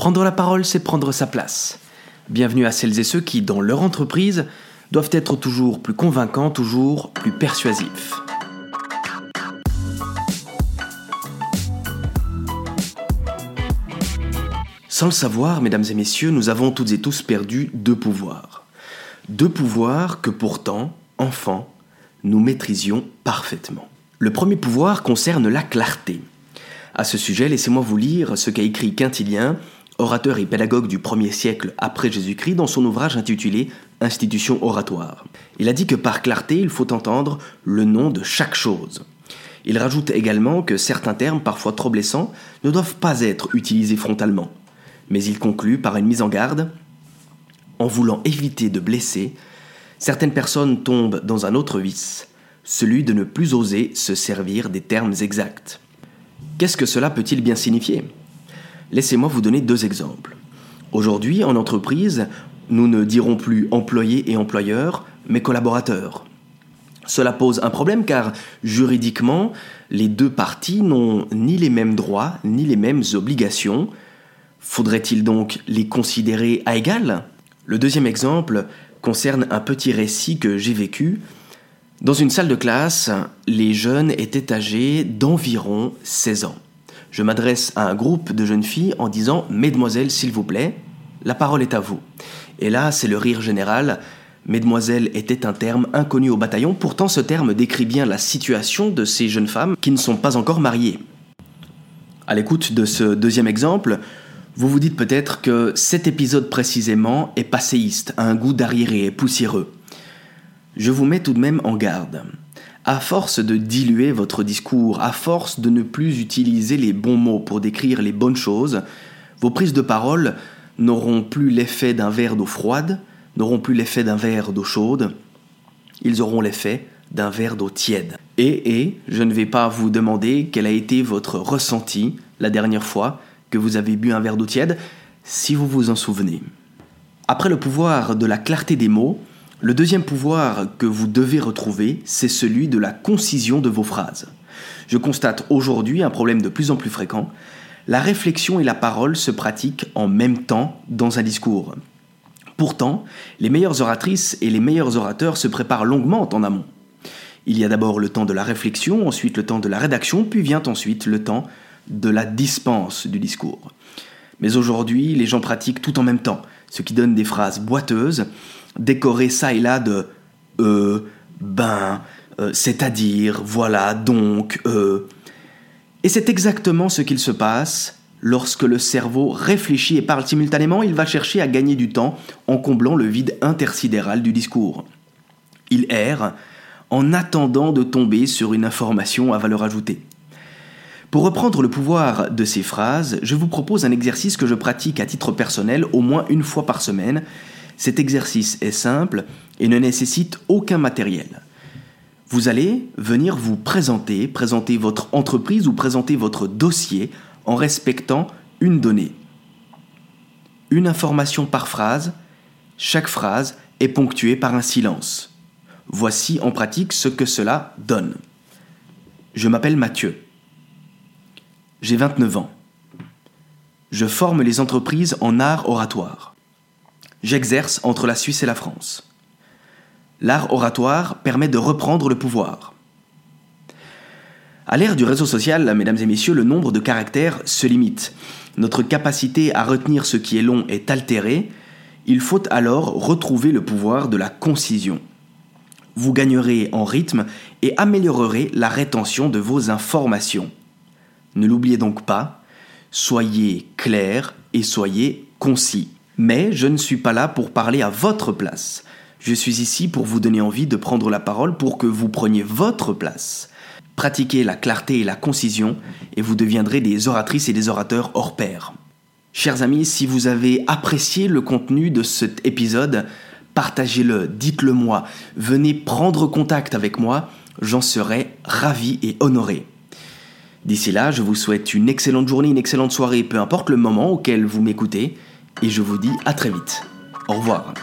Prendre la parole, c'est prendre sa place. Bienvenue à celles et ceux qui, dans leur entreprise, doivent être toujours plus convaincants, toujours plus persuasifs. Sans le savoir, mesdames et messieurs, nous avons toutes et tous perdu deux pouvoirs. Deux pouvoirs que pourtant, enfants, nous maîtrisions parfaitement. Le premier pouvoir concerne la clarté. À ce sujet, laissez-moi vous lire ce qu'a écrit Quintilien, orateur et pédagogue du 1er siècle après Jésus-Christ, dans son ouvrage intitulé Institution oratoire. Il a dit que par clarté, il faut entendre le nom de chaque chose. Il rajoute également que certains termes, parfois trop blessants, ne doivent pas être utilisés frontalement. Mais il conclut par une mise en garde En voulant éviter de blesser, certaines personnes tombent dans un autre vice, celui de ne plus oser se servir des termes exacts. Qu'est-ce que cela peut-il bien signifier? Laissez-moi vous donner deux exemples. Aujourd'hui, en entreprise, nous ne dirons plus employé et employeur, mais collaborateur. Cela pose un problème car juridiquement, les deux parties n'ont ni les mêmes droits ni les mêmes obligations. Faudrait-il donc les considérer à égal? Le deuxième exemple concerne un petit récit que j'ai vécu dans une salle de classe, les jeunes étaient âgés d'environ 16 ans. Je m'adresse à un groupe de jeunes filles en disant Mesdemoiselles, s'il vous plaît, la parole est à vous. Et là, c'est le rire général. Mesdemoiselles était un terme inconnu au bataillon, pourtant ce terme décrit bien la situation de ces jeunes femmes qui ne sont pas encore mariées. À l'écoute de ce deuxième exemple, vous vous dites peut-être que cet épisode précisément est passéiste, a un goût d'arriéré et poussiéreux je vous mets tout de même en garde. À force de diluer votre discours, à force de ne plus utiliser les bons mots pour décrire les bonnes choses, vos prises de parole n'auront plus l'effet d'un verre d'eau froide, n'auront plus l'effet d'un verre d'eau chaude, ils auront l'effet d'un verre d'eau tiède. Et, et, je ne vais pas vous demander quel a été votre ressenti la dernière fois que vous avez bu un verre d'eau tiède, si vous vous en souvenez. Après le pouvoir de la clarté des mots, le deuxième pouvoir que vous devez retrouver, c'est celui de la concision de vos phrases. Je constate aujourd'hui un problème de plus en plus fréquent. La réflexion et la parole se pratiquent en même temps dans un discours. Pourtant, les meilleures oratrices et les meilleurs orateurs se préparent longuement en amont. Il y a d'abord le temps de la réflexion, ensuite le temps de la rédaction, puis vient ensuite le temps de la dispense du discours. Mais aujourd'hui, les gens pratiquent tout en même temps, ce qui donne des phrases boiteuses décorer ça et là de euh, ben, euh, c'est-à-dire, voilà, donc, euh. Et c'est exactement ce qu'il se passe lorsque le cerveau réfléchit et parle simultanément, il va chercher à gagner du temps en comblant le vide intersidéral du discours. Il erre en attendant de tomber sur une information à valeur ajoutée. Pour reprendre le pouvoir de ces phrases, je vous propose un exercice que je pratique à titre personnel au moins une fois par semaine cet exercice est simple et ne nécessite aucun matériel. Vous allez venir vous présenter, présenter votre entreprise ou présenter votre dossier en respectant une donnée. Une information par phrase, chaque phrase est ponctuée par un silence. Voici en pratique ce que cela donne. Je m'appelle Mathieu. J'ai 29 ans. Je forme les entreprises en art oratoire. J'exerce entre la Suisse et la France. L'art oratoire permet de reprendre le pouvoir. À l'ère du réseau social, mesdames et messieurs, le nombre de caractères se limite. Notre capacité à retenir ce qui est long est altérée. Il faut alors retrouver le pouvoir de la concision. Vous gagnerez en rythme et améliorerez la rétention de vos informations. Ne l'oubliez donc pas, soyez clair et soyez concis. Mais je ne suis pas là pour parler à votre place. Je suis ici pour vous donner envie de prendre la parole pour que vous preniez votre place. Pratiquez la clarté et la concision et vous deviendrez des oratrices et des orateurs hors pair. Chers amis, si vous avez apprécié le contenu de cet épisode, partagez-le, dites-le moi, venez prendre contact avec moi, j'en serai ravi et honoré. D'ici là, je vous souhaite une excellente journée, une excellente soirée, peu importe le moment auquel vous m'écoutez et je vous dis à très vite. Au revoir.